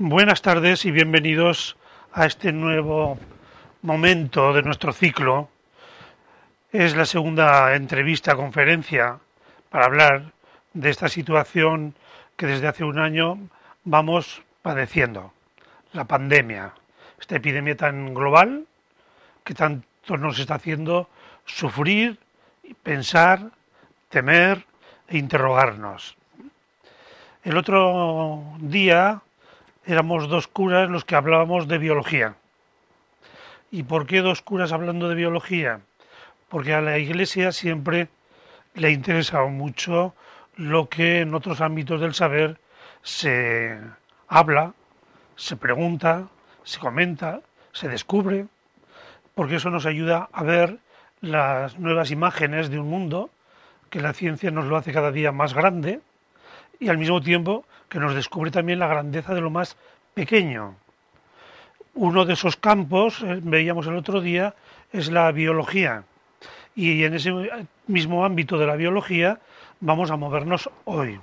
Buenas tardes y bienvenidos a este nuevo momento de nuestro ciclo. Es la segunda entrevista, conferencia, para hablar de esta situación que desde hace un año vamos padeciendo, la pandemia, esta epidemia tan global que tanto nos está haciendo sufrir, pensar, temer e interrogarnos. El otro día éramos dos curas los que hablábamos de biología. ¿Y por qué dos curas hablando de biología? Porque a la Iglesia siempre le ha interesado mucho lo que en otros ámbitos del saber se habla, se pregunta, se comenta, se descubre, porque eso nos ayuda a ver las nuevas imágenes de un mundo que la ciencia nos lo hace cada día más grande y al mismo tiempo que nos descubre también la grandeza de lo más pequeño. Uno de esos campos, eh, veíamos el otro día, es la biología. Y en ese mismo ámbito de la biología vamos a movernos hoy.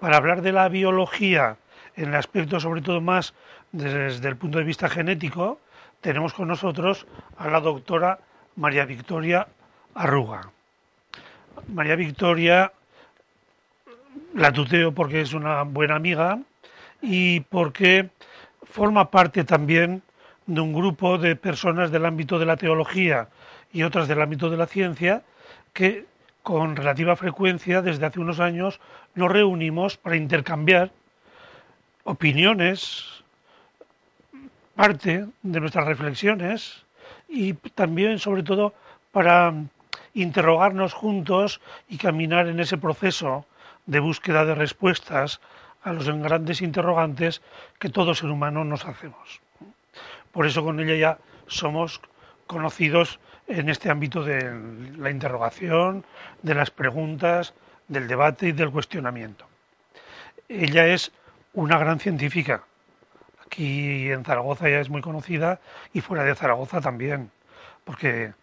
Para hablar de la biología en el aspecto sobre todo más desde el punto de vista genético, tenemos con nosotros a la doctora María Victoria Arruga. María Victoria la tuteo porque es una buena amiga y porque forma parte también de un grupo de personas del ámbito de la teología y otras del ámbito de la ciencia que con relativa frecuencia desde hace unos años nos reunimos para intercambiar opiniones, parte de nuestras reflexiones y también sobre todo para interrogarnos juntos y caminar en ese proceso de búsqueda de respuestas a los grandes interrogantes que todo ser humano nos hacemos. Por eso con ella ya somos conocidos en este ámbito de la interrogación, de las preguntas, del debate y del cuestionamiento. Ella es una gran científica. Aquí en Zaragoza ya es muy conocida y fuera de Zaragoza también, porque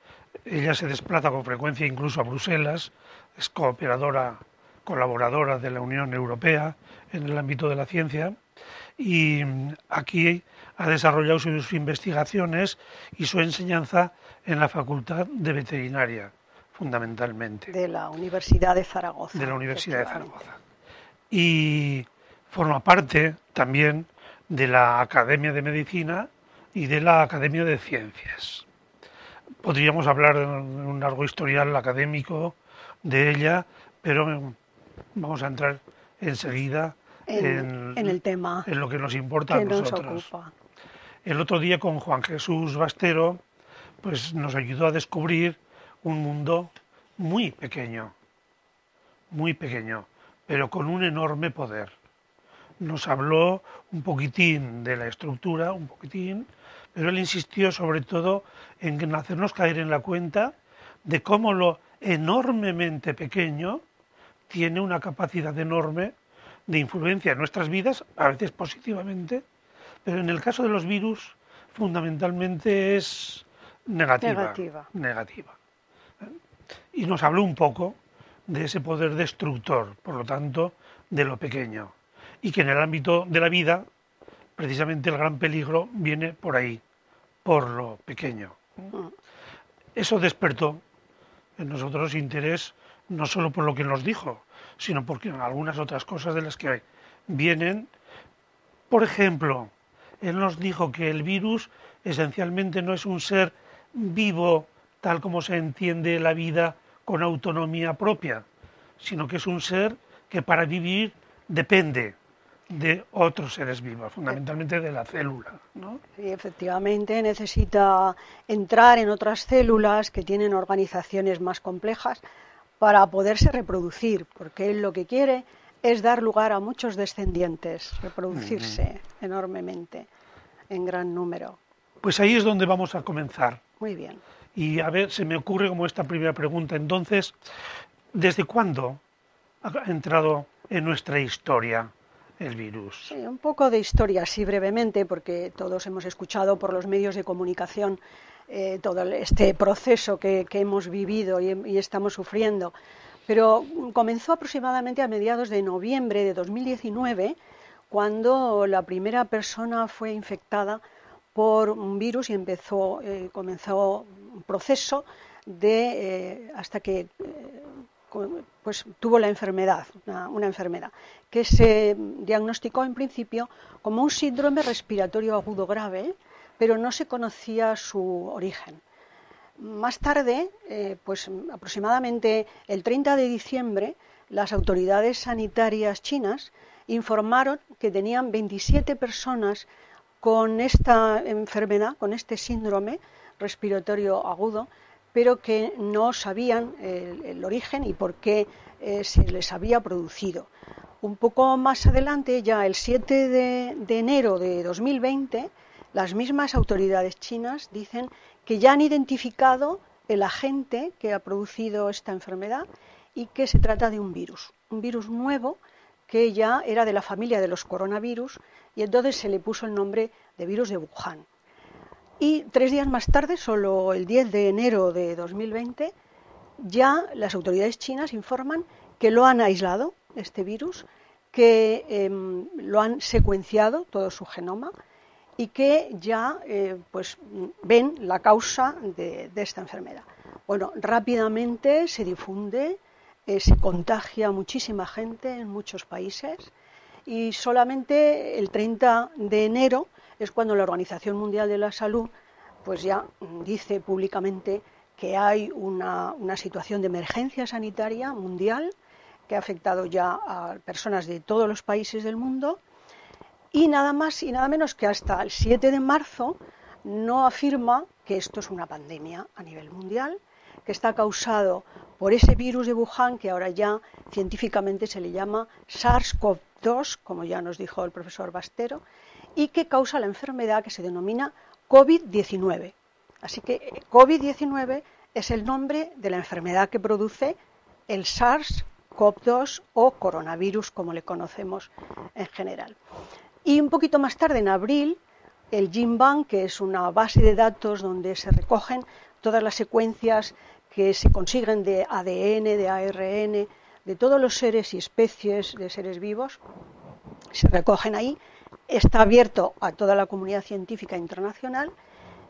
ella se desplaza con frecuencia incluso a Bruselas, es cooperadora colaboradora de la Unión Europea en el ámbito de la ciencia y aquí ha desarrollado sus investigaciones y su enseñanza en la Facultad de Veterinaria, fundamentalmente. De la Universidad de Zaragoza. De la Universidad de Zaragoza. Y forma parte también de la Academia de Medicina y de la Academia de Ciencias. Podríamos hablar de un largo historial académico de ella, pero vamos a entrar enseguida en, el tema en lo que nos importa a nosotros. El otro día con Juan Jesús Bastero, pues nos ayudó a descubrir un mundo muy pequeño, muy pequeño, pero con un enorme poder. Nos habló un poquitín de la estructura, un poquitín, pero él insistió sobre todo en hacernos caer en la cuenta de cómo lo enormemente pequeño tiene una capacidad enorme de influencia en nuestras vidas, a veces positivamente, pero en el caso de los virus fundamentalmente es negativa. Negativa. Y nos habló un poco de ese poder destructor, por lo tanto, de lo pequeño. Y que en el ámbito de la vida, precisamente el gran peligro viene por ahí, por lo pequeño. Mm. Eso despertó en nosotros interés no solo por lo que nos dijo, sino por algunas otras cosas de las que vienen. Por ejemplo, él nos dijo que el virus esencialmente no es un ser vivo tal como se entiende la vida con autonomía propia, sino que es un ser que para vivir depende de otros seres vivos, fundamentalmente de la célula. ¿no? Sí, efectivamente, necesita entrar en otras células que tienen organizaciones más complejas para poderse reproducir, porque él lo que quiere es dar lugar a muchos descendientes, reproducirse enormemente, en gran número. Pues ahí es donde vamos a comenzar. Muy bien. Y a ver, se me ocurre como esta primera pregunta, entonces, ¿desde cuándo ha entrado en nuestra historia el virus? Sí, un poco de historia, así brevemente, porque todos hemos escuchado por los medios de comunicación eh, todo este proceso que, hemos vivido y, estamos sufriendo. Pero comenzó aproximadamente a mediados de noviembre de 2019, cuando la primera persona fue infectada por un virus y empezó, eh, comenzó un proceso de hasta que pues tuvo la enfermedad, una, enfermedad, que se diagnosticó en principio como un síndrome respiratorio agudo grave, pero no se conocía su origen. Más tarde, eh, pues aproximadamente el 30 de diciembre, las autoridades sanitarias chinas informaron que tenían 27 personas con esta enfermedad, con este síndrome respiratorio agudo, pero que no sabían el, origen y por qué eh, se les había producido. Un poco más adelante, ya el 7 de, de enero de 2020, las mismas autoridades chinas dicen que ya han identificado el agente que ha producido esta enfermedad y que se trata de un virus, un virus nuevo que ya era de la familia de los coronavirus y entonces se le puso el nombre de virus de Wuhan. Y tres días más tarde, solo el 10 de enero de 2020, ya las autoridades chinas informan que lo han aislado, este virus, que em, lo han secuenciado todo su genoma y que ya eh, pues, ven la causa de, esta enfermedad. Bueno, rápidamente se difunde, eh, se contagia muchísima gente en muchos países y solamente el 30 de enero es cuando la Organización Mundial de la Salud pues ya dice públicamente que hay una, situación de emergencia sanitaria mundial que ha afectado ya a personas de todos los países del mundo y nada más y nada menos que hasta el 7 de marzo no afirma que esto es una pandemia a nivel mundial, que está causado por ese virus de Wuhan que ahora ya científicamente se le llama SARS-CoV-2, como ya nos dijo el profesor Bastero, y que causa la enfermedad que se denomina COVID-19. Así que eh, COVID-19 es el nombre de la enfermedad que produce el SARS-CoV-2 o coronavirus, como le conocemos en general. Y un poquito más tarde, en abril, el GenBank, que es una base de datos donde se recogen todas las secuencias que se consiguen de ADN, de ARN, de todos los seres y especies de seres vivos, se recogen ahí está abierto a toda la comunidad científica internacional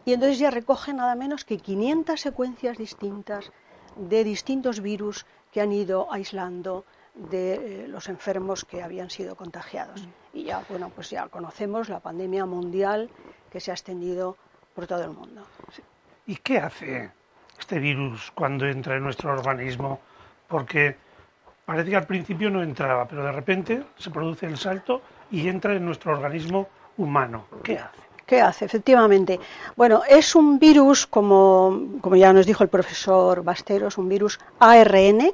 y entonces ya recoge nada menos que 500 secuencias distintas de distintos virus que han ido aislando de eh, los enfermos que habían sido contagiados. Mm. Y ya, bueno, pues ya conocemos la pandemia mundial que se ha extendido por todo el mundo. ¿Y qué hace este virus cuando entra en nuestro organismo? Porque parece que al principio no entraba, pero de repente se produce el salto y entra en nuestro organismo humano. ¿Qué hace? ¿Qué hace? Efectivamente. Bueno, es un virus, como, como ya nos dijo el profesor Basteros, un virus ARN,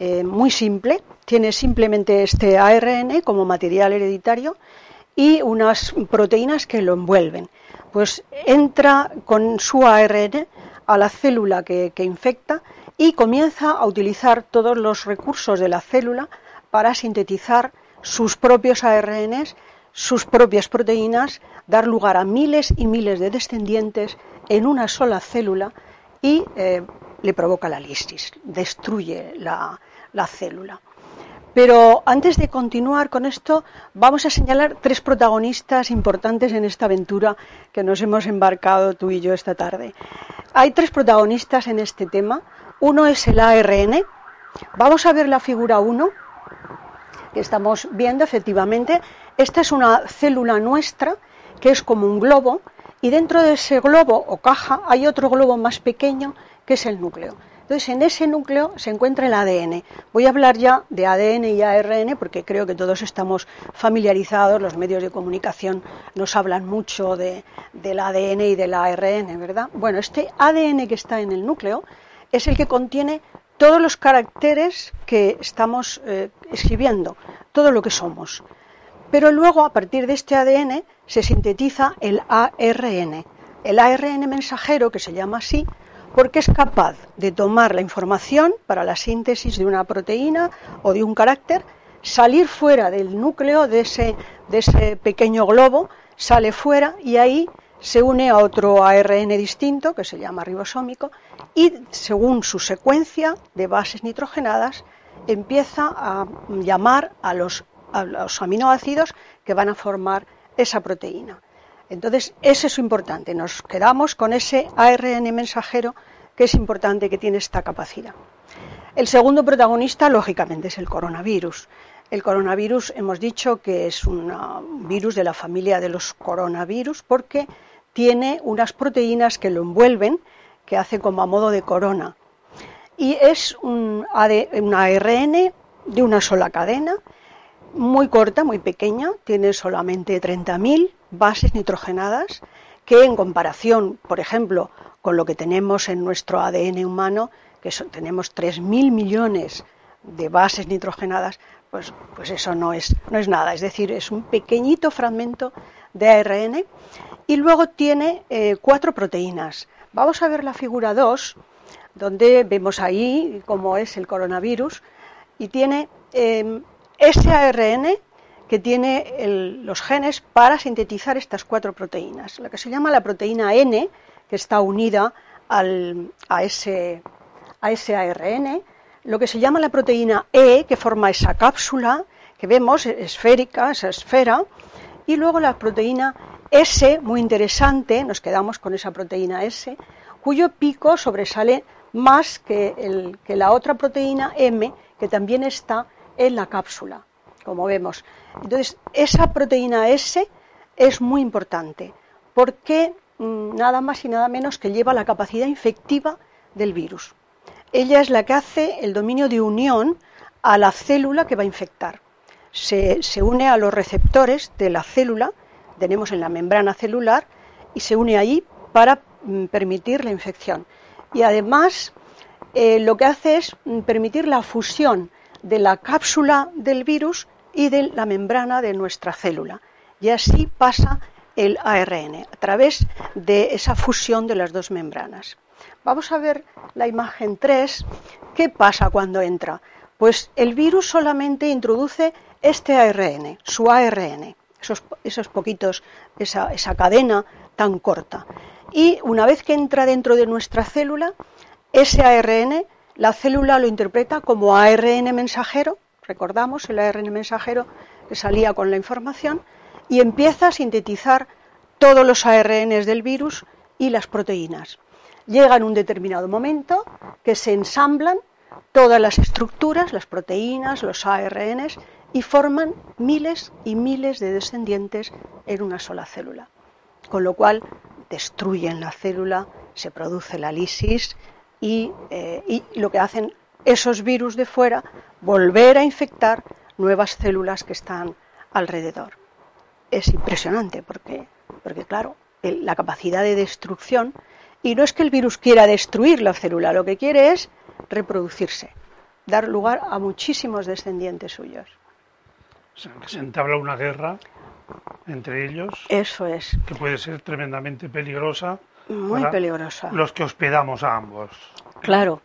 eh, muy simple. Tiene simplemente este ARN como material hereditario y unas proteínas que lo envuelven. Pues entra con su ARN a la célula que, infecta y comienza a utilizar todos los recursos de la célula para sintetizar sus propios ARNs, sus propias proteínas, dar lugar a miles y miles de descendientes en una sola célula y eh, le provoca la lisis, destruye la, célula. Pero antes de continuar con esto, vamos a señalar tres protagonistas importantes en esta aventura que nos hemos embarcado tú y yo esta tarde. Hay tres protagonistas en este tema. Uno es el ARN. Vamos a ver la figura 1 que estamos viendo, efectivamente, esta es una célula nuestra que es como un globo y dentro de ese globo o caja hay otro globo más pequeño que es el núcleo. Entonces, en ese núcleo se encuentra el ADN. Voy a hablar ya de ADN y ARN porque creo que todos estamos familiarizados, los medios de comunicación nos hablan mucho de, del ADN y del ARN, ¿verdad? Bueno, este ADN que está en el núcleo es el que contiene todos los caracteres que estamos eh, escribiendo, todo lo que somos. Pero luego, a partir de este ADN, se sintetiza el ARN. El ARN mensajero, que se llama así, porque es capaz de tomar la información para la síntesis de una proteína o de un carácter, salir fuera del núcleo de ese, pequeño globo, sale fuera y ahí se une a otro ARN distinto, que se llama ribosómico, y según su secuencia de bases nitrogenadas, empieza a llamar a los, aminoácidos que van a formar esa proteína. Entonces, eso es importante. Nos quedamos con ese ARN mensajero que es importante que tiene esta capacidad. El segundo protagonista, lógicamente, es el coronavirus. El coronavirus hemos dicho que es un virus de la familia de los coronavirus porque tiene unas proteínas que lo envuelven, que hace como a modo de corona. Y es un, ARN de una sola cadena, muy corta, muy pequeña, tiene solamente 30.000 bases nitrogenadas, que en comparación, por ejemplo, con lo que tenemos en nuestro ADN humano, que tenemos 3.000 millones de bases nitrogenadas, pues, pues eso no es, no es nada. Es decir, es un pequeñito fragmento de ARN y luego tiene eh, cuatro proteínas. Vamos a ver la figura 2, donde vemos ahí cómo es el coronavirus y tiene em, ese ARN que tiene los genes para sintetizar estas cuatro proteínas. La que se llama la proteína N, que está unida al, a, ese, ARN, lo que se llama la proteína E, que forma esa cápsula que vemos, esférica, esa esfera, y luego la proteína S, muy interesante, nos quedamos con esa proteína S, cuyo pico sobresale más que, el, que la otra proteína M, que también está en la cápsula, como vemos. Entonces, esa proteína S es muy importante, porque mm, nada más y nada menos que lleva la capacidad infectiva del virus. Ella es la que hace el dominio de unión a la célula que va a infectar. Se, une a los receptores de la célula, tenemos en la membrana celular, y se une ahí para mm, permitir la infección. Y además eh, lo que hace es mm, permitir la fusión de la cápsula del virus y de la membrana de nuestra célula. Y así pasa el ARN, a través de esa fusión de las dos membranas. Vamos a ver la imagen 3. ¿Qué pasa cuando entra? Pues el virus solamente introduce este ARN, su ARN, esos, esos poquitos, esa, esa cadena tan corta. Y una vez que entra dentro de nuestra célula, ese ARN, la célula lo interpreta como ARN mensajero, recordamos el ARN mensajero que salía con la información, y empieza a sintetizar todos los ARNs del virus y las proteínas llega en un determinado momento que se ensamblan todas las estructuras, las proteínas, los ARNs y forman miles y miles de descendientes en una sola célula. Con lo cual destruyen la célula, se produce la lisis y, eh, y lo que hacen esos virus de fuera, volver a infectar nuevas células que están alrededor. Es impresionante porque, porque claro, la capacidad de destrucción y no es que el virus quiera destruir la célula, lo que quiere es reproducirse, dar lugar a muchísimos descendientes suyos. Se entabla una guerra entre ellos. Eso es. Que puede ser tremendamente peligrosa. Muy peligrosa. Los que hospedamos a ambos. Claro.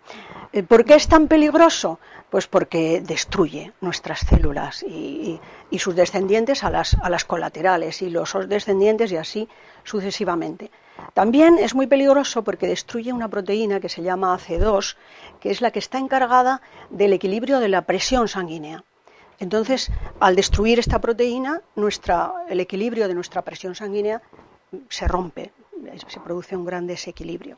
Eh, ¿Por qué es tan peligroso? Pues porque destruye nuestras células y, y sus descendientes a las, a las colaterales y los descendientes y así sucesivamente. También es muy peligroso porque destruye una proteína que se llama AC2, que es la que está encargada del equilibrio de la presión sanguínea. Entonces, al destruir esta proteína, el equilibrio de nuestra presión sanguínea se rompe, se produce un gran desequilibrio.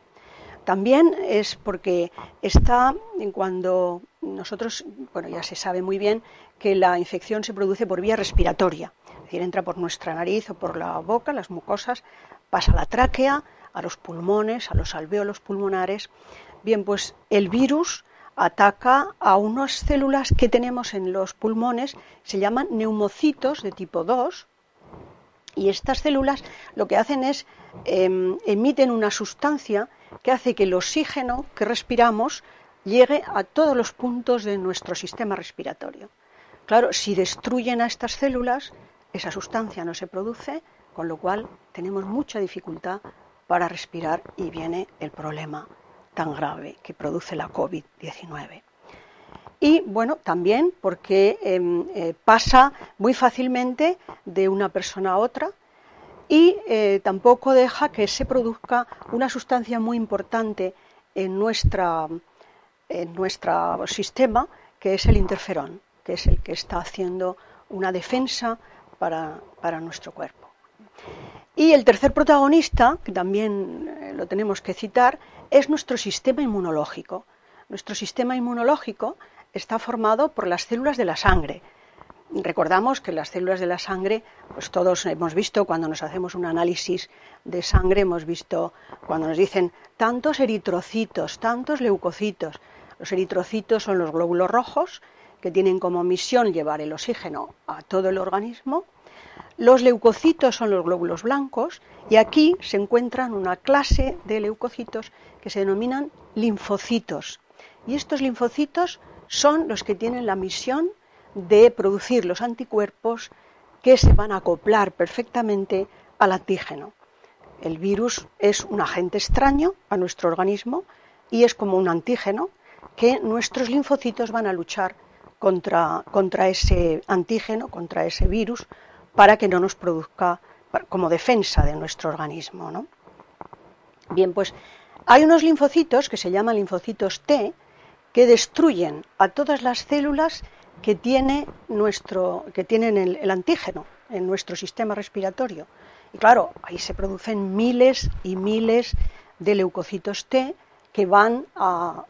También es porque está cuando nosotros, bueno, ya se sabe muy bien que la infección se produce por vía respiratoria, es decir, entra por nuestra nariz o por la boca, las mucosas, pasa a la tráquea, a los pulmones, a los alvéolos pulmonares. Bien, pues el virus ataca a unas células que tenemos en los pulmones, se llaman neumocitos de tipo 2, y estas células lo que hacen es em, emiten una sustancia que hace que el oxígeno que respiramos llegue a todos los puntos de nuestro sistema respiratorio. Claro, si destruyen a estas células, esa sustancia no se produce, con lo cual tenemos mucha dificultad para respirar y viene el problema tan grave que produce la COVID-19. Y bueno, también porque em, eh, pasa muy fácilmente de una persona a otra y eh, tampoco deja que se produzca una sustancia muy importante en, nuestra, en nuestro sistema, que es el interferón, que es el que está haciendo una defensa para, para nuestro cuerpo. Y el tercer protagonista, que también eh, lo tenemos que citar, es nuestro sistema inmunológico. Nuestro sistema inmunológico está formado por las células de la sangre. Recordamos que las células de la sangre, pues todos hemos visto cuando nos hacemos un análisis de sangre, hemos visto cuando nos dicen tantos eritrocitos, tantos leucocitos. Los eritrocitos son los glóbulos rojos que tienen como misión llevar el oxígeno a todo el organismo. Los leucocitos son los glóbulos blancos y aquí se encuentran una clase de leucocitos que se denominan linfocitos. Y estos linfocitos son los que tienen la misión de producir los anticuerpos que se van a acoplar perfectamente al antígeno. El virus es un agente extraño a nuestro organismo y es como un antígeno que nuestros linfocitos van a luchar contra, contra ese antígeno, contra ese virus, para que no nos produzca como defensa de nuestro organismo. ¿no? Bien, pues hay unos linfocitos que se llaman linfocitos T que destruyen a todas las células que, tiene nuestro, que tienen el, antígeno en nuestro sistema respiratorio. Y claro, ahí se producen miles y miles de leucocitos T que van a,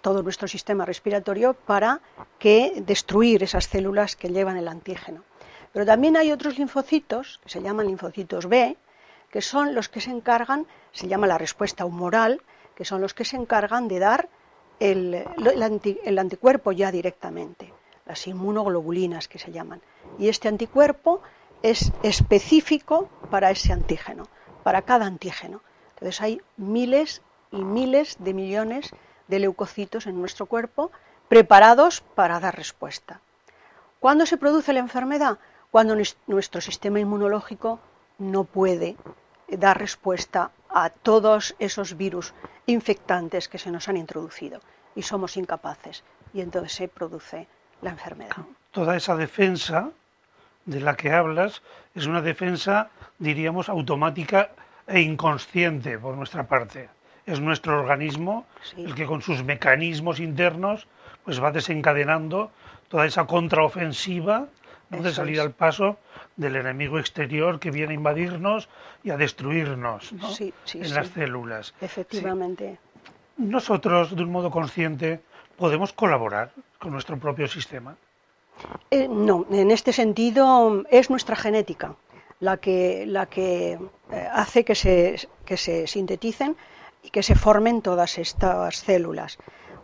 todo nuestro sistema respiratorio para que destruir esas células que llevan el antígeno. Pero también hay otros linfocitos, que se llaman linfocitos B, que son los que se encargan, se llama la respuesta humoral, que son los que se encargan de dar el, anticuerpo ya directamente, las inmunoglobulinas que se llaman. Y este anticuerpo es específico para ese antígeno, para cada antígeno. Entonces hay miles y miles de millones de leucocitos en nuestro cuerpo preparados para dar respuesta. ¿Cuándo se produce la enfermedad? Cuando nuestro sistema inmunológico no puede dar respuesta a todos esos virus infectantes que se nos han introducido y somos incapaces y entonces se produce la enfermedad. Toda esa defensa de la que hablas es una defensa, diríamos, automática e inconsciente por nuestra parte. Es nuestro organismo el que con sus mecanismos internos pues va desencadenando toda esa contraofensiva de salir al paso del enemigo exterior que viene a invadirnos y a destruirnos en las células. Efectivamente. Nosotros, de un modo consciente, podemos colaborar con nuestro propio sistema. Eh, no, en este sentido es nuestra genética la que, la que eh, hace que se, que se sinteticen y que se formen todas estas células.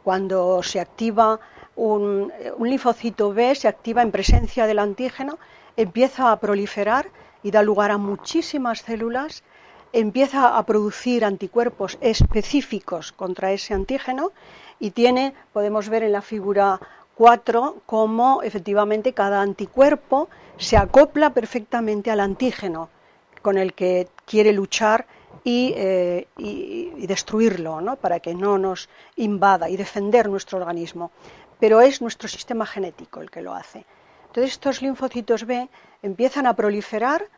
Cuando se activa un, linfocito B se activa en presencia del antígeno, empieza a proliferar y da lugar a muchísimas células, empieza a producir anticuerpos específicos contra ese antígeno y tiene, podemos ver en la figura 4, cómo efectivamente cada anticuerpo se acopla perfectamente al antígeno con el que quiere luchar y, eh, destruirlo, para que no nos invada y defender nuestro organismo pero es nuestro sistema genético el que lo hace. Entonces estos linfocitos B empiezan a proliferar,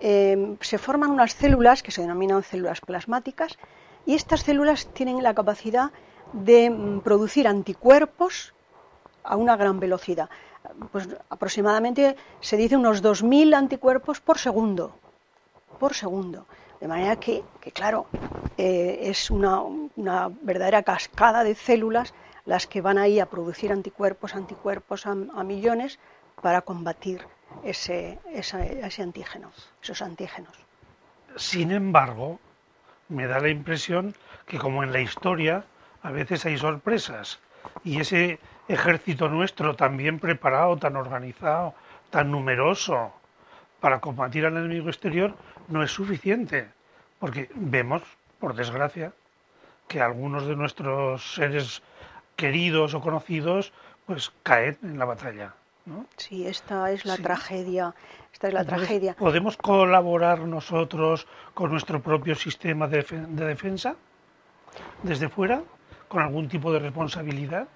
em, se forman unas células que se denominan células plasmáticas y estas células tienen la capacidad de mm, producir anticuerpos a una gran velocidad. Pues aproximadamente se dice unos 2.000 anticuerpos por segundo. Por segundo. De manera que, claro, eh, es una verdadera cascada de células las que van ahí a producir anticuerpos, anticuerpos a, millones para combatir ese, ese antígeno, esos antígenos. Sin embargo, me da la impresión que como en la historia, a veces hay sorpresas y ese ejército nuestro tan bien preparado, tan organizado, tan numeroso para combatir al enemigo exterior no es suficiente, porque vemos, por desgracia, que algunos de nuestros seres queridos o conocidos, pues caen en la batalla. ¿no? Sí, esta es la tragedia. Esta es la tragedia. ¿Podemos colaborar nosotros con nuestro propio sistema de, defensa desde fuera, con algún tipo de responsabilidad?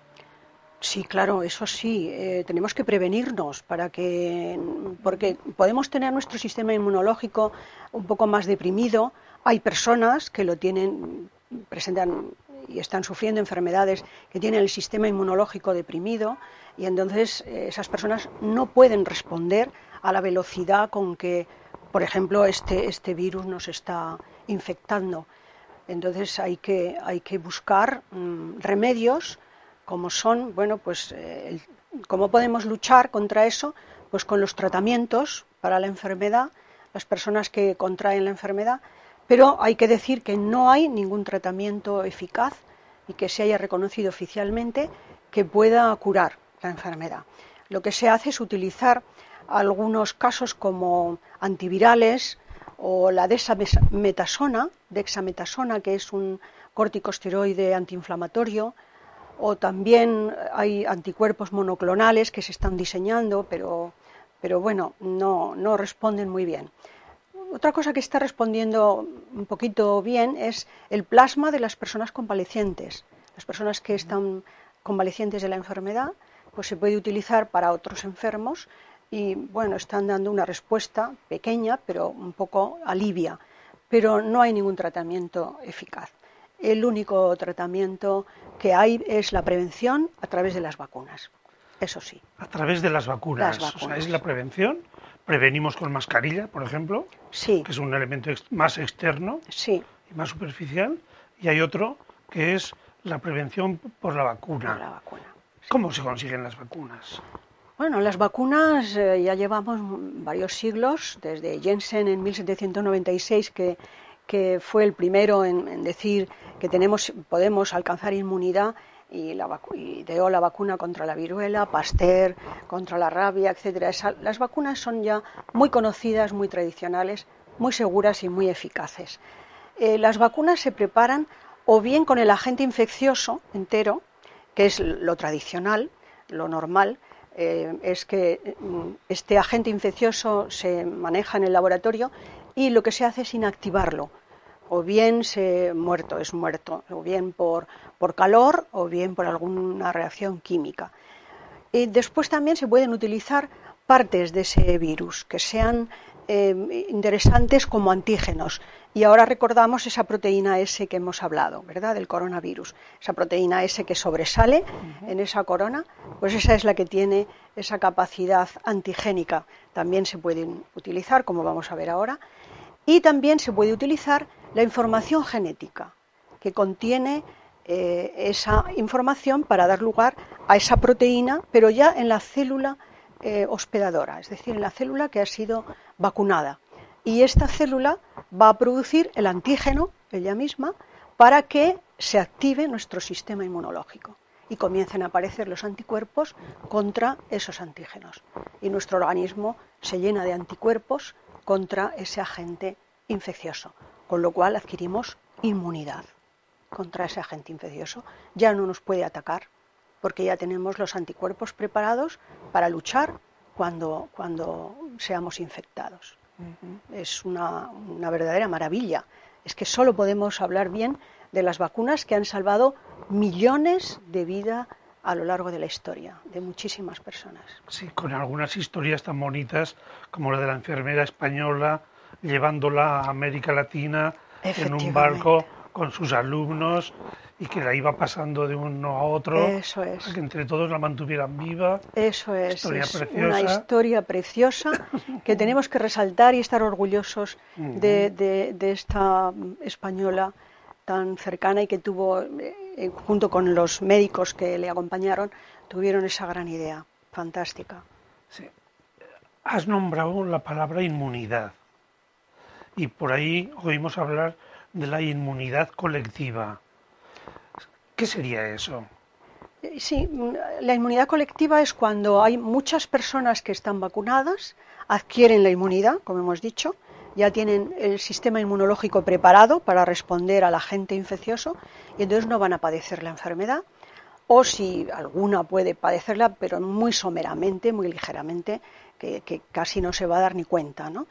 Sí, claro, eso sí. Eh, tenemos que prevenirnos para que, porque podemos tener nuestro sistema inmunológico un poco más deprimido. Hay personas que lo tienen, presentan y están sufriendo enfermedades que tienen el sistema inmunológico deprimido y entonces eh, esas personas no pueden responder a la velocidad con que, por ejemplo, este, este virus nos está infectando. Entonces hay que, hay que buscar mm, remedios como son, bueno, pues eh, cómo podemos luchar contra eso, pues con los tratamientos para la enfermedad, las personas que contraen la enfermedad, pero hay que decir que no hay ningún tratamiento eficaz y que se haya reconocido oficialmente que pueda curar la enfermedad. Lo que se hace es utilizar algunos casos como antivirales o la dexametasona, dexametasona que es un corticosteroide antiinflamatorio, o también hay anticuerpos monoclonales que se están diseñando, pero, pero bueno, no, no responden muy bien. Otra cosa que está respondiendo un poquito bien es el plasma de las personas convalecientes. Las personas que están convalecientes de la enfermedad, pues se puede utilizar para otros enfermos y bueno, están dando una respuesta pequeña, pero un poco alivia. Pero no hay ningún tratamiento eficaz. El único tratamiento que hay es la prevención a través de las vacunas. Eso sí. A través de las vacunas. O sea, es la prevención. Prevenimos con mascarilla, por ejemplo. Sí. Que es un elemento más externo. Sí. Y más superficial. Y hay otro que es la prevención por la vacuna. Por la vacuna. ¿Cómo se consiguen las vacunas? Bueno, las vacunas eh, ya llevamos varios siglos, desde Jensen en 1796, que, que fue el primero en, decir que tenemos, podemos alcanzar inmunidad y, la ideó la vacuna contra la viruela, Pasteur contra la rabia, etcétera. las vacunas son ya muy conocidas, muy tradicionales, muy seguras y muy eficaces. Eh, las vacunas se preparan o bien con el agente infeccioso entero, que es lo tradicional, lo normal, eh, es que mm, este agente infeccioso se maneja en el laboratorio y lo que se hace es inactivarlo. O bien se muerto, es muerto, o bien por, por calor o bien por alguna reacción química. Y después también se pueden utilizar partes de ese virus que sean eh, interesantes como antígenos. Y ahora recordamos esa proteína S que hemos hablado, ¿verdad? Del coronavirus. Esa proteína S que sobresale en esa corona, pues esa es la que tiene esa capacidad antigénica. También se pueden utilizar, como vamos a ver ahora. Y también se puede utilizar la información genética, que contiene eh, esa información para dar lugar a esa proteína, pero ya en la célula eh, hospedadora, es decir, en la célula que ha sido vacunada. Y esta célula va a producir el antígeno, ella misma, para que se active nuestro sistema inmunológico y comiencen a aparecer los anticuerpos contra esos antígenos. Y nuestro organismo se llena de anticuerpos contra ese agente infeccioso, con lo cual adquirimos inmunidad contra ese agente infeccioso. Ya no nos puede atacar porque ya tenemos los anticuerpos preparados para luchar cuando, cuando seamos infectados. Es una, una, verdadera maravilla. Es que solo podemos hablar bien de las vacunas que han salvado millones de vidas a lo largo de la historia, de muchísimas personas. Sí, con algunas historias tan bonitas como la de la enfermera española llevándola a América Latina en un barco con sus alumnos y que la iba pasando de uno a otro Eso es. para que entre todos la mantuvieran viva. Eso es, es una historia preciosa que tenemos que resaltar y estar orgullosos de, de, esta española tan cercana y que tuvo, eh, junto con los médicos que le acompañaron, tuvieron esa gran idea fantástica. Sí. Has nombrado la palabra inmunidad y por ahí oímos hablar de la inmunidad colectiva. ¿Qué sería eso? Sí, la inmunidad colectiva es cuando hay muchas personas que están vacunadas, adquieren la inmunidad, como hemos dicho, ya tienen el sistema inmunológico preparado para responder al agente infeccioso y entonces no van a padecer la enfermedad. O si alguna puede padecerla, pero muy someramente, muy ligeramente, que, casi no se va a dar ni cuenta. ¿no?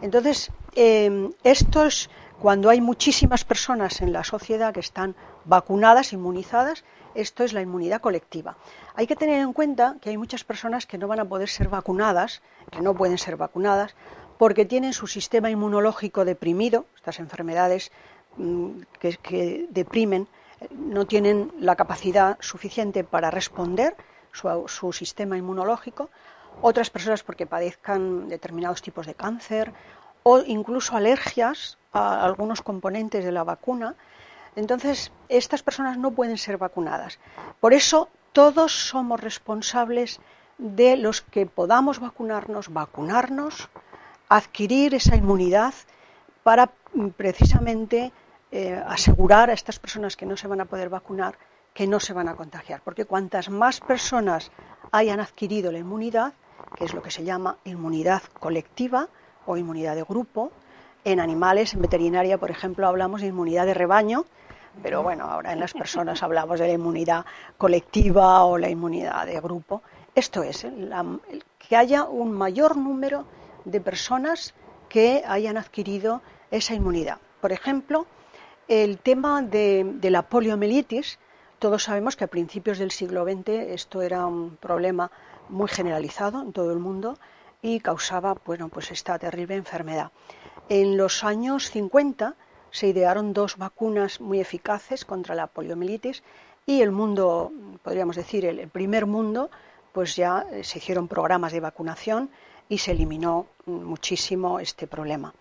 Entonces, eh, esto es cuando hay muchísimas personas en la sociedad que están vacunadas, inmunizadas, esto es la inmunidad colectiva. Hay que tener en cuenta que hay muchas personas que no van a poder ser vacunadas, que no pueden ser vacunadas, porque tienen su sistema inmunológico deprimido, estas enfermedades mm, que, deprimen no tienen la capacidad suficiente para responder su, sistema inmunológico, otras personas porque padezcan determinados tipos de cáncer o incluso alergias a algunos componentes de la vacuna. Entonces, estas personas no pueden ser vacunadas. Por eso, todos somos responsables de los que podamos vacunarnos, vacunarnos, adquirir esa inmunidad para mm, precisamente eh, asegurar a estas personas que no se van a poder vacunar que no se van a contagiar. Porque cuantas más personas hayan adquirido la inmunidad, que es lo que se llama inmunidad colectiva o inmunidad de grupo, en animales, en veterinaria, por ejemplo, hablamos de inmunidad de rebaño, pero bueno, ahora en las personas hablamos de la inmunidad colectiva o la inmunidad de grupo. Esto es, que haya un mayor número de personas que hayan adquirido esa inmunidad. Por ejemplo, el tema de, la poliomielitis, todos sabemos que a principios del siglo XX esto era un problema muy generalizado en todo el mundo y causaba bueno, pues esta terrible enfermedad. En los años 50 se idearon dos vacunas muy eficaces contra la poliomielitis y el mundo, podríamos decir, el primer mundo, pues ya se hicieron programas de vacunación y se eliminó muchísimo este problema.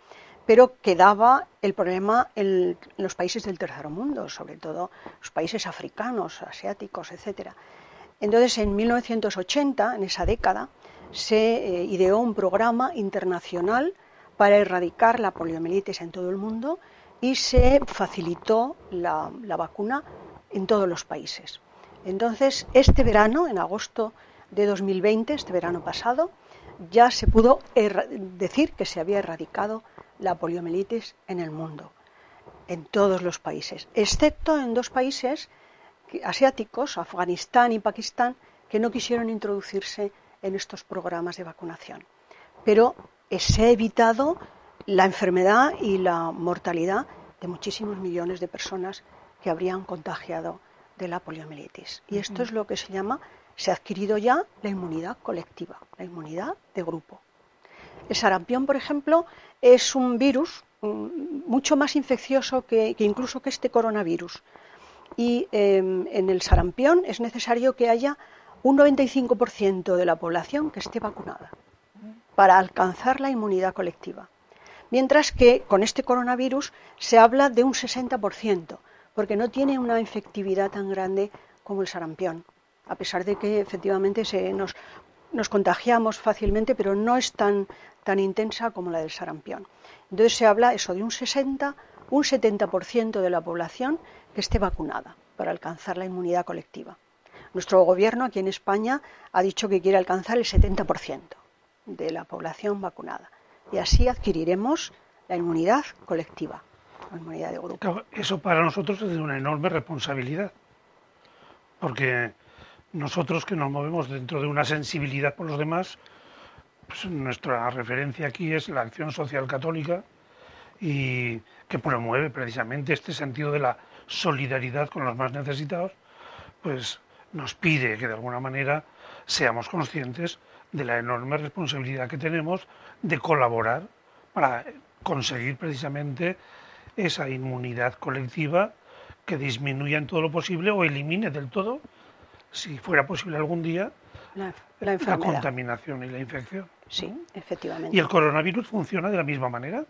Pero quedaba el problema en los países del tercer mundo, sobre todo los países africanos, asiáticos, etc. Entonces, en 1980, en esa década, se eh, ideó un programa internacional para erradicar la poliomielitis en todo el mundo y se facilitó la, la vacuna en todos los países. Entonces, este verano, en agosto de 2020, este verano pasado, ya se pudo decir que se había erradicado la poliomielitis en el mundo, en todos los países, excepto en dos países asiáticos, Afganistán y Pakistán, que no quisieron introducirse en estos programas de vacunación. Pero se ha evitado la enfermedad y la mortalidad de muchísimos millones de personas que habrían contagiado de la poliomielitis. Y esto es lo que se llama se ha adquirido ya la inmunidad colectiva, la inmunidad de grupo. El sarampión, por ejemplo, es un virus mm, mucho más infeccioso que, incluso que este coronavirus. Y em, en el sarampión es necesario que haya un 95% de la población que esté vacunada para alcanzar la inmunidad colectiva. Mientras que con este coronavirus se habla de un 60%, porque no tiene una efectividad tan grande como el sarampión a pesar de que efectivamente se nos, contagiamos fácilmente, pero no es tan, tan intensa como la del sarampión. Entonces se habla eso de un 60, un 70% de la población que esté vacunada para alcanzar la inmunidad colectiva. Nuestro gobierno aquí en España ha dicho que quiere alcanzar el 70% de la población vacunada y así adquiriremos la inmunidad colectiva, la inmunidad de grupo. eso para nosotros es una enorme responsabilidad, porque nosotros que nos movemos dentro de una sensibilidad por los demás, pues nuestra referencia aquí es la acción social católica y que promueve precisamente este sentido de la solidaridad con los más necesitados, pues nos pide que de alguna manera seamos conscientes de la enorme responsabilidad que tenemos de colaborar para conseguir precisamente esa inmunidad colectiva que disminuya en todo lo posible o elimine del todo si fuera posible algún día, la, contaminación y la infección. Sí, efectivamente. ¿Y el coronavirus funciona de la misma manera?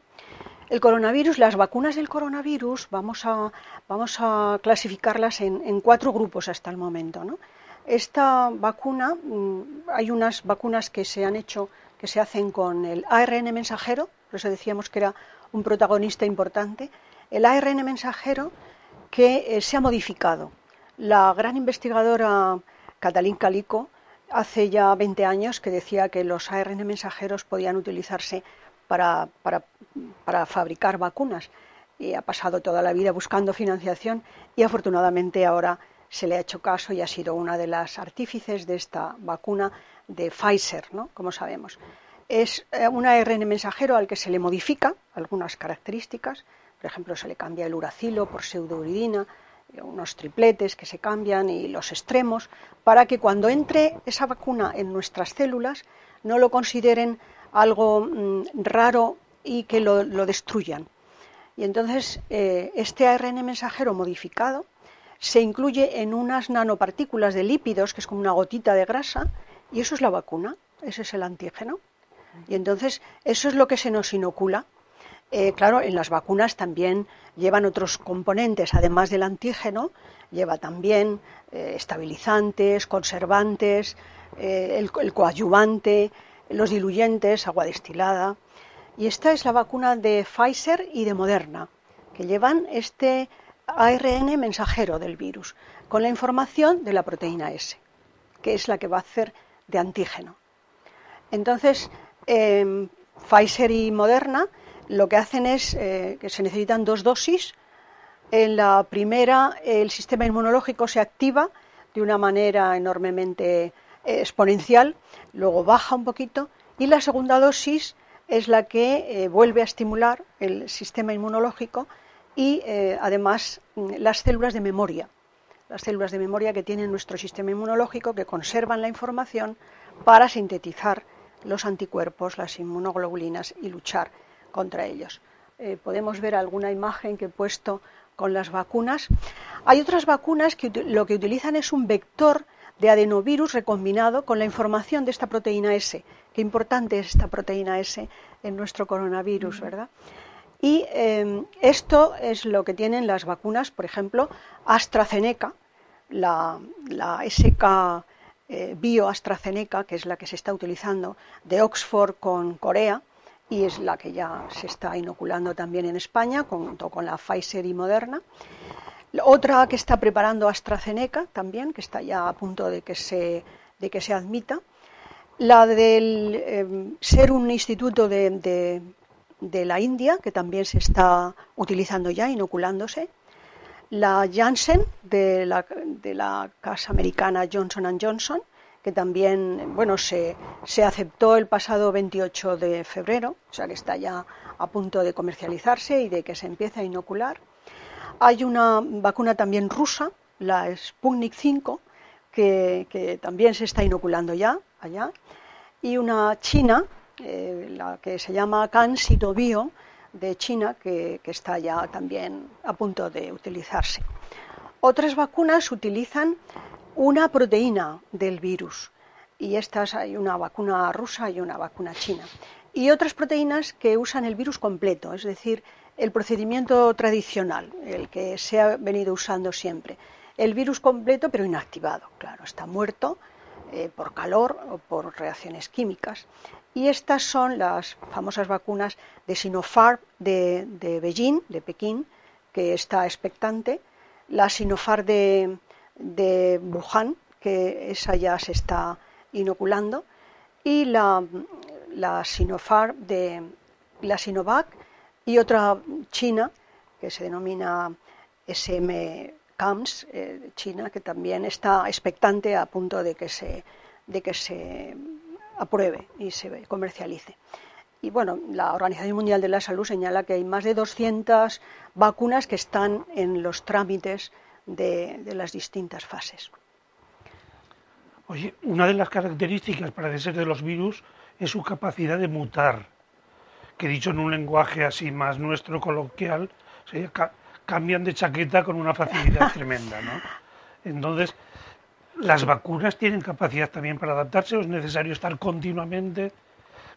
El coronavirus, las vacunas del coronavirus, vamos a, vamos a clasificarlas en, cuatro grupos hasta el momento. ¿no? Esta vacuna, mm, hay unas vacunas que se han hecho, que se hacen con el ARN mensajero, por eso decíamos que era un protagonista importante, el ARN mensajero que eh, se ha modificado la gran investigadora Catalín Calico hace ya 20 años que decía que los ARN mensajeros podían utilizarse para, fabricar vacunas y ha pasado toda la vida buscando financiación y afortunadamente ahora se le ha hecho caso y ha sido una de las artífices de esta vacuna de Pfizer, ¿no? como sabemos. Es eh, un ARN mensajero al que se le modifica algunas características, por ejemplo, se le cambia el uracilo por pseudouridina, unos tripletes que se cambian y los extremos, para que cuando entre esa vacuna en nuestras células no lo consideren algo mm, raro y que lo, destruyan. Y entonces eh, este ARN mensajero modificado se incluye en unas nanopartículas de lípidos, que es como una gotita de grasa, y eso es la vacuna, ese es el antígeno. Y entonces eso es lo que se nos inocula. Eh, claro, en las vacunas también llevan otros componentes, además del antígeno, lleva también eh, estabilizantes, conservantes, el, el, coadyuvante, los diluyentes, agua destilada. Y esta es la vacuna de Pfizer y de Moderna, que llevan este ARN mensajero del virus, con la información de la proteína S, que es la que va a hacer de antígeno. Entonces, eh, Pfizer y Moderna lo que hacen es eh, que se necesitan dos dosis. En la primera, el sistema inmunológico se activa de una manera enormemente exponencial, luego baja un poquito, y la segunda dosis es la que eh, vuelve a estimular el sistema inmunológico y además las células de memoria, las células de memoria que tiene nuestro sistema inmunológico que conservan la información para sintetizar los anticuerpos, las inmunoglobulinas y luchar contra ellos. Eh, podemos ver alguna imagen que he puesto con las vacunas. Hay otras vacunas que lo que utilizan es un vector de adenovirus recombinado con la información de esta proteína S. Qué importante es esta proteína S en nuestro coronavirus, ¿verdad? Y em, esto es lo que tienen las vacunas, por ejemplo, AstraZeneca, la, la SK eh, Bio AstraZeneca, que es la que se está utilizando de Oxford con Corea y es la que ya se está inoculando también en España, junto con la Pfizer y Moderna. Otra que está preparando AstraZeneca también, que está ya a punto de que se, de que se admita. La del eh, ser un instituto de, de, la India, que también se está utilizando ya, inoculándose la Janssen de la, de la casa americana Johnson Johnson, que también bueno, se, se, aceptó el pasado 28 de febrero, o sea que está ya a punto de comercializarse y de que se empiece a inocular. Hay una vacuna también rusa, la Sputnik 5, que, también se está inoculando ya allá, y una china, eh, la que se llama CanSitoBio, de China que, está ya también a punto de utilizarse. Otras vacunas utilizan una proteína del virus y estas hay una vacuna rusa y una vacuna china. Y otras proteínas que usan el virus completo, es decir, el procedimiento tradicional, el que se ha venido usando siempre. El virus completo pero inactivado, claro, está muerto eh, por calor o por reacciones químicas. Y estas son las famosas vacunas de Sinopharm de, Beijing, de Pekín, que está expectante, la Sinopharm de, de Wuhan, que esa ya se está inoculando, y la, la Sinopharm de la Sinovac y otra china que se denomina SM CAMS, eh, China, que también está expectante a punto de que se, de que se apruebe y se comercialice. Y bueno, la Organización Mundial de la Salud señala que hay más de 200 vacunas que están en los trámites de, las distintas fases. Oye, una de las características, para ser de los virus, es su capacidad de mutar, que dicho en un lenguaje así más nuestro, coloquial, cambian de chaqueta con una facilidad tremenda, ¿no? Entonces, ¿Las vacunas tienen capacidad también para adaptarse o es necesario estar continuamente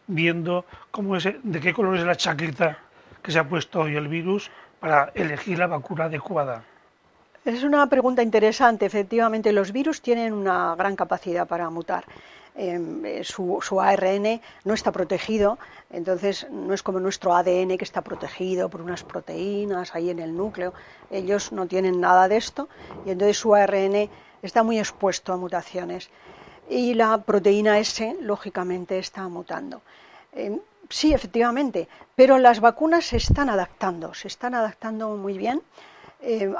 viendo cómo es, de qué color es la chaqueta que se ha puesto hoy el virus para elegir la vacuna adecuada? Es una pregunta interesante. Efectivamente, los virus tienen una gran capacidad para mutar. Em, eh, su, ARN no está protegido, entonces no es como nuestro ADN que está protegido por unas proteínas ahí en el núcleo. Ellos no tienen nada de esto y entonces su ARN está muy expuesto a mutaciones. Y la proteína S, lógicamente, está mutando. Eh, sí, efectivamente, pero las vacunas se están adaptando, se están adaptando muy bien, eh,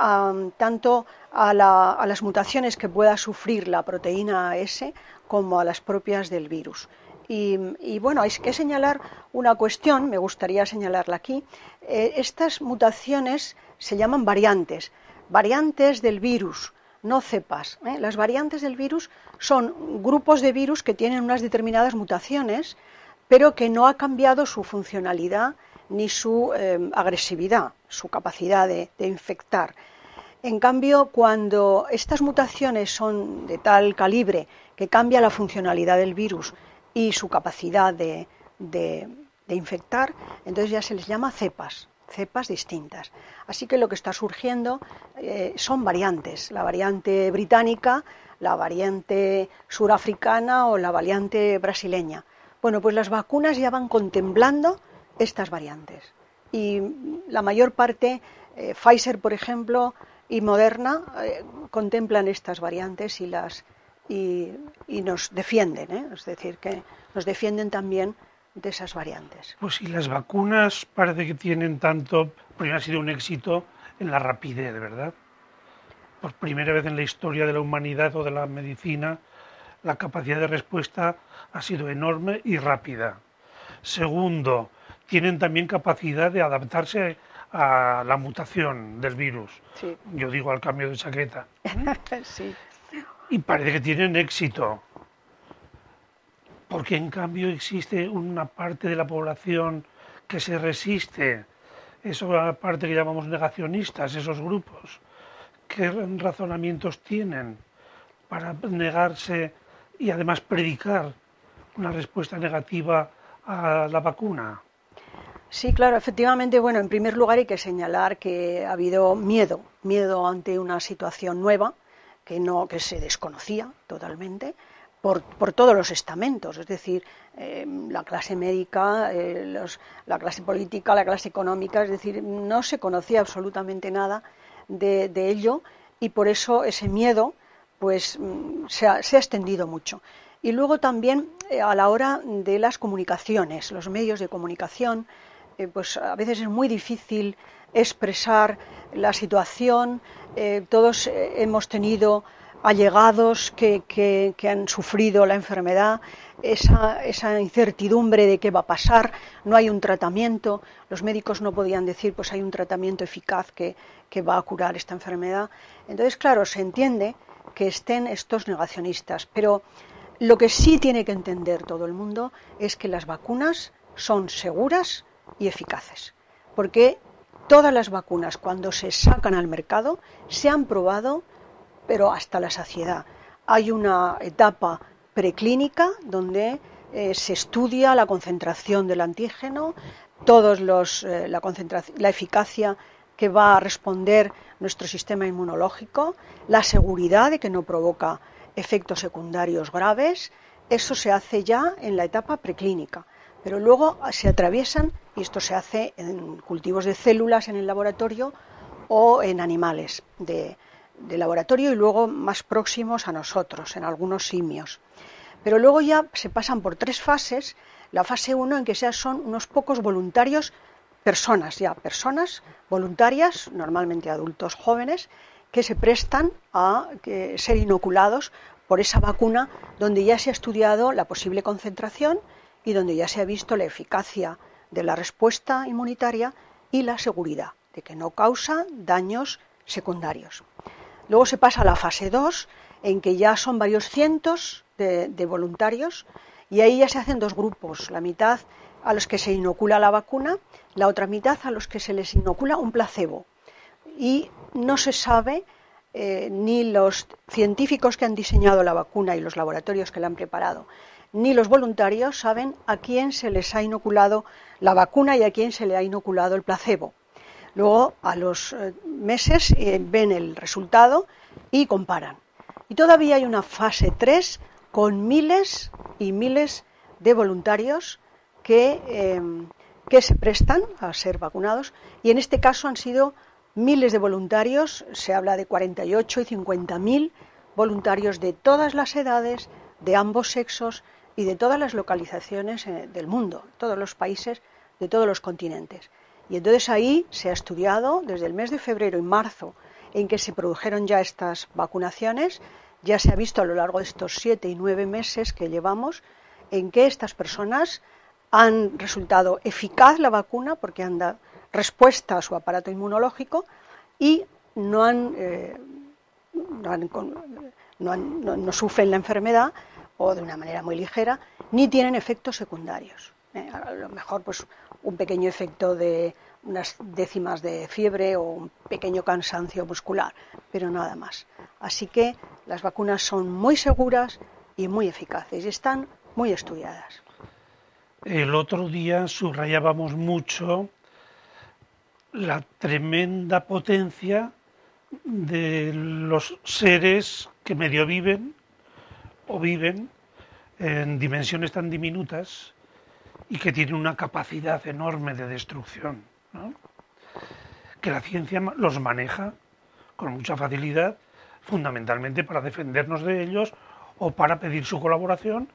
tanto a, las mutaciones que pueda sufrir la proteína S como a las propias del virus. Y, bueno, hay que señalar una cuestión, me gustaría señalarla aquí. Eh, estas mutaciones se llaman variantes, variantes del virus no cepas. ¿eh? Las variantes del virus son grupos de virus que tienen unas determinadas mutaciones, pero que no ha cambiado su funcionalidad ni su eh, agresividad, su capacidad de, infectar. En cambio, cuando estas mutaciones son de tal calibre que cambia la funcionalidad del virus y su capacidad de, infectar, entonces ya se les llama cepas, cepas distintas. Así que lo que está surgiendo eh, son variantes, la variante británica, la variante surafricana o la variante brasileña. Bueno, pues las vacunas ya van contemplando estas variantes. Y la mayor parte, eh, Pfizer, por ejemplo, y Moderna eh, contemplan estas variantes y las y, nos defienden, ¿eh? es decir, que nos defienden también de esas variantes. Pues si las vacunas parece que tienen tanto, primero ha sido un éxito en la rapidez, ¿verdad? Por primera vez en la historia de la humanidad o de la medicina, la capacidad de respuesta ha sido enorme y rápida. Segundo, tienen también capacidad de adaptarse a la mutación del virus. Yo digo al cambio de chaqueta. Y parece que tienen éxito. Porque en cambio existe una parte de la población que se resiste. Esa parte que llamamos negacionistas, esos grupos. ¿Qué razonamientos tienen para negarse y además predicar una respuesta negativa a la vacuna? Sí, claro, efectivamente, bueno, en primer lugar hay que señalar que ha habido miedo, miedo ante una situación nueva que no que se desconocía totalmente por, todos los estamentos, es decir, eh, la clase médica, eh, la clase política, la clase económica, es decir, no se conocía absolutamente nada de, ello y por eso ese miedo pues mm, se ha, se ha extendido mucho. Y luego también eh, a la hora de las comunicaciones, los medios de comunicación, pues a veces es muy difícil expresar la situación. Eh, todos eh, hemos tenido allegados que, han sufrido la enfermedad, esa, incertidumbre de qué va a pasar, no hay un tratamiento, los médicos no podían decir pues hay un tratamiento eficaz que, que va a curar esta enfermedad. Entonces, claro, se entiende que estén estos negacionistas, pero lo que sí tiene que entender todo el mundo es que las vacunas son seguras, y eficaces. Porque todas las vacunas, cuando se sacan al mercado, se han probado, pero hasta la saciedad. Hay una etapa preclínica donde eh, se estudia la concentración del antígeno, todos los, eh, la, la eficacia que va a responder nuestro sistema inmunológico, la seguridad de que no provoca efectos secundarios graves, eso se hace ya en la etapa preclínica pero luego se atraviesan, y esto se hace en cultivos de células en el laboratorio o en animales de, laboratorio y luego más próximos a nosotros, en algunos simios. Pero luego ya se pasan por tres fases. La fase 1 en que sea son unos pocos voluntarios, personas ya, personas voluntarias, normalmente adultos jóvenes, que se prestan a ser inoculados por esa vacuna donde ya se ha estudiado la posible concentración y donde ya se ha visto la eficacia de la respuesta inmunitaria y la seguridad de que no causa daños secundarios. Luego se pasa a la fase 2, en que ya son varios cientos de, voluntarios y ahí ya se hacen dos grupos, la mitad a los que se inocula la vacuna, la otra mitad a los que se les inocula un placebo. Y no se sabe, eh, ni los científicos que han diseñado la vacuna y los laboratorios que la han preparado, ni los voluntarios saben a quién se les ha inoculado la vacuna y a quién se le ha inoculado el placebo. Luego, a los eh, meses, eh, ven el resultado y comparan. Y todavía hay una fase 3 con miles y miles de voluntarios que, eh, que se prestan a ser vacunados y en este caso han sido miles de voluntarios, se habla de 48 y 50 mil voluntarios de todas las edades, de ambos sexos, y de todas las localizaciones eh, del mundo, todos los países de todos los continentes. Y entonces ahí se ha estudiado desde el mes de febrero y marzo en que se produjeron ya estas vacunaciones, ya se ha visto a lo largo de estos siete y nueve meses que llevamos en que estas personas han resultado eficaz la vacuna porque han dado respuesta a su aparato inmunológico y no han, eh, no sufren la enfermedad o de una manera muy ligera, ni tienen efectos secundarios. Eh, a lo mejor pues un pequeño efecto de unas décimas de fiebre o un pequeño cansancio muscular, pero nada más. Así que las vacunas son muy seguras y muy eficaces y están muy estudiadas. El otro día subrayábamos mucho la tremenda potencia de los seres que medio viven o viven en dimensiones tan diminutas y que tienen una capacidad enorme de destrucción, que la ciencia los maneja con mucha facilidad, fundamentalmente para defendernos de ellos o para pedir su colaboración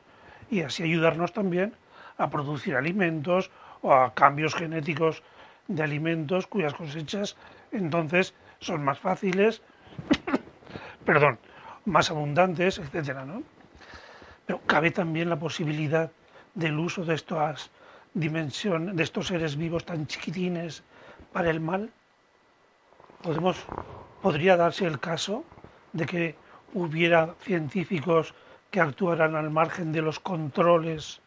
y así ayudarnos también a producir alimentos o a cambios genéticos de alimentos cuyas cosechas entonces son más fáciles, perdón, más abundantes, etcétera, ¿no? Pero cabe también la posibilidad del uso de estas dimensiones, de estos seres vivos tan chiquitines para el mal. Podemos, podría darse el caso de que hubiera científicos que actuaran al margen de los controles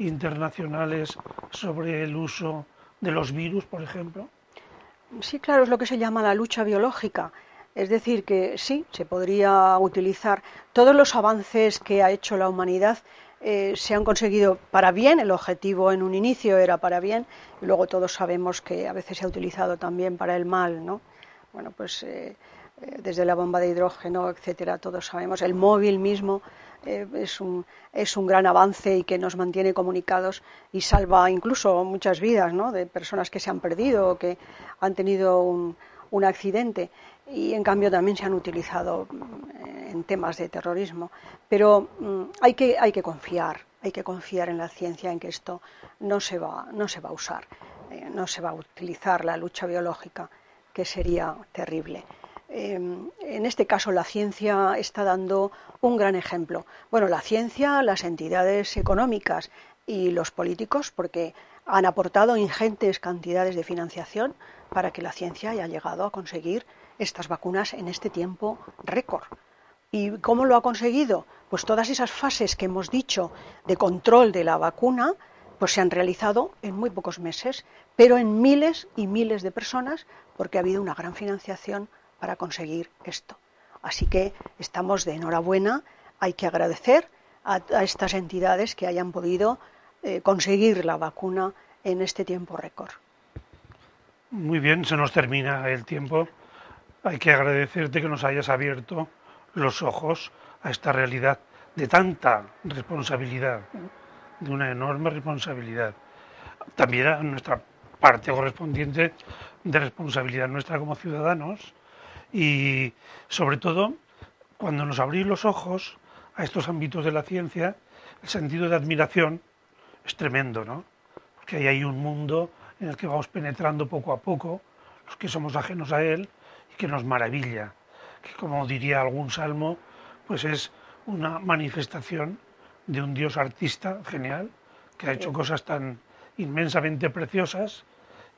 internacionales sobre el uso de los virus, por ejemplo? Sí, claro, es lo que se llama la lucha biológica. Es decir, que sí, se podría utilizar todos los avances que ha hecho la humanidad. Eh, se han conseguido para bien, el objetivo en un inicio era para bien, y luego todos sabemos que a veces se ha utilizado también para el mal, ¿no? Bueno, pues eh, eh, desde la bomba de hidrógeno, etcétera, todos sabemos. El móvil mismo es, un, es un gran avance y que nos mantiene comunicados y salva incluso muchas vidas ¿no? de personas que se han perdido o que han tenido un, un accidente y en cambio también se han utilizado mm, en temas de terrorismo. Pero mm, hay, que, hay que confiar, hay que confiar en la ciencia, en que esto no se va, no se va a usar, eh, no se va a utilizar la lucha biológica, que sería terrible. Em, en este caso, la ciencia está dando un gran ejemplo. Bueno, la ciencia, las entidades económicas y los políticos, porque han aportado ingentes cantidades de financiación para que la ciencia haya llegado a conseguir estas vacunas en este tiempo récord. ¿Y cómo lo ha conseguido? Pues todas esas fases que hemos dicho de control de la vacuna, pues se han realizado en muy pocos meses, pero en miles y miles de personas, porque ha habido una gran financiación para conseguir esto. Así que estamos de enhorabuena, hay que agradecer a, estas entidades que hayan podido eh, conseguir la vacuna en este tiempo récord. Muy bien, se nos termina el tiempo. Hay que agradecerte que nos hayas abierto los ojos a esta realidad de tanta responsabilidad, de una enorme responsabilidad. También a nuestra parte correspondiente de responsabilidad nuestra como ciudadanos y sobre todo cuando nos abrís los ojos a estos ámbitos de la ciencia, el sentido de admiración es tremendo, ¿no? Porque ahí hay un mundo en el que vamos penetrando poco a poco, los que somos ajenos a él, que nos maravilla, que como diría algún salmo, pues es una manifestación de un Dios artista genial, que ha hecho cosas tan inmensamente preciosas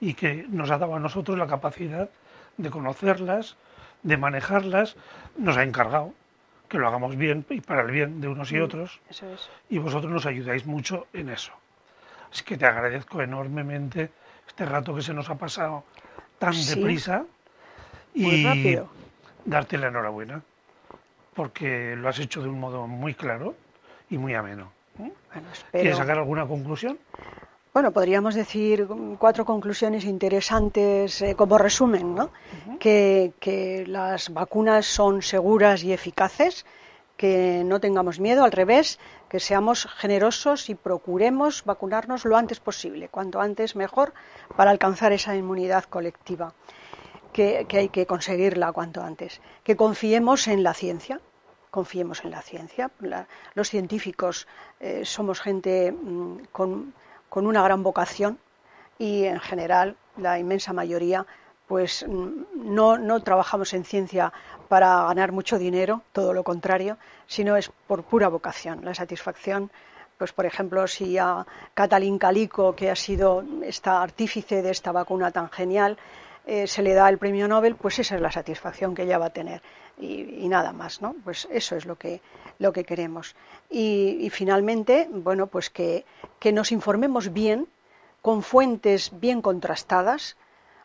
y que nos ha dado a nosotros la capacidad de conocerlas, de manejarlas, nos ha encargado que lo hagamos bien y para el bien de unos y mm, otros. Y vosotros nos ayudáis mucho en eso. Así que te agradezco enormemente este rato que se nos ha pasado tan deprisa y darte la enhorabuena porque lo has hecho de un modo muy claro y muy ameno. ¿Quieres sacar alguna conclusión? Bueno, podríamos decir cuatro conclusiones interesantes eh, como resumen, ¿no? que, las vacunas son seguras y eficaces, que no tengamos miedo, al revés, que seamos generosos y procuremos vacunarnos lo antes posible, cuanto antes mejor, para alcanzar esa inmunidad colectiva, que, hay que conseguirla cuanto antes, que confiemos en la ciencia, confiemos en la ciencia. los científicos eh, somos gente mm, con con una gran vocación y en general la inmensa mayoría pues no, no, trabajamos en ciencia para ganar mucho dinero, todo lo contrario, sino es por pura vocación, la satisfacción. Pues, por ejemplo, si a Catalín Calico, que ha sido esta artífice de esta vacuna tan genial, eh, se le da el premio Nobel, pues esa es la satisfacción que ella va a tener y, nada más, ¿no? Pues eso es lo que, lo que queremos. Y, finalmente, bueno, pues que, nos informemos bien, con fuentes bien contrastadas,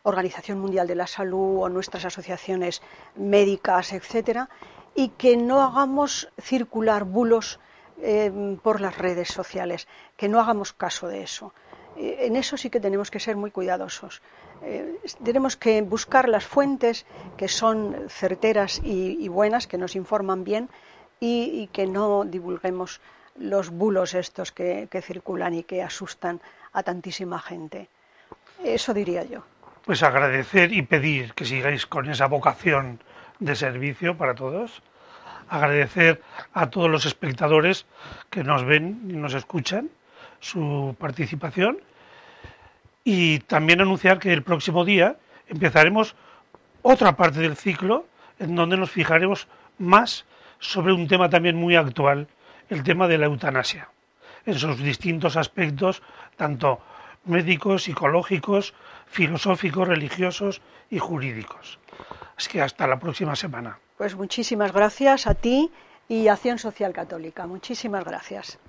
Organización Mundial de la Salud o nuestras asociaciones médicas, etcétera, y que no hagamos circular bulos eh, por las redes sociales, que no hagamos caso de eso. Eh, en eso sí que tenemos que ser muy cuidadosos. Eh, tenemos que buscar las fuentes que son certeras y, buenas, que nos informan bien y, que no divulguemos los bulos estos que, circulan y que asustan a tantísima gente. Eso diría yo. Pues agradecer y pedir que sigáis con esa vocación de servicio para todos. Agradecer a todos los espectadores que nos ven y nos escuchan su participación y también anunciar que el próximo día empezaremos otra parte del ciclo en donde nos fijaremos más sobre un tema también muy actual, el tema de la eutanasia, en sus distintos aspectos, tanto médicos, psicológicos, filosóficos, religiosos y jurídicos. Así que hasta la próxima semana. Pues muchísimas gracias a ti y Acción Social Católica. Muchísimas gracias.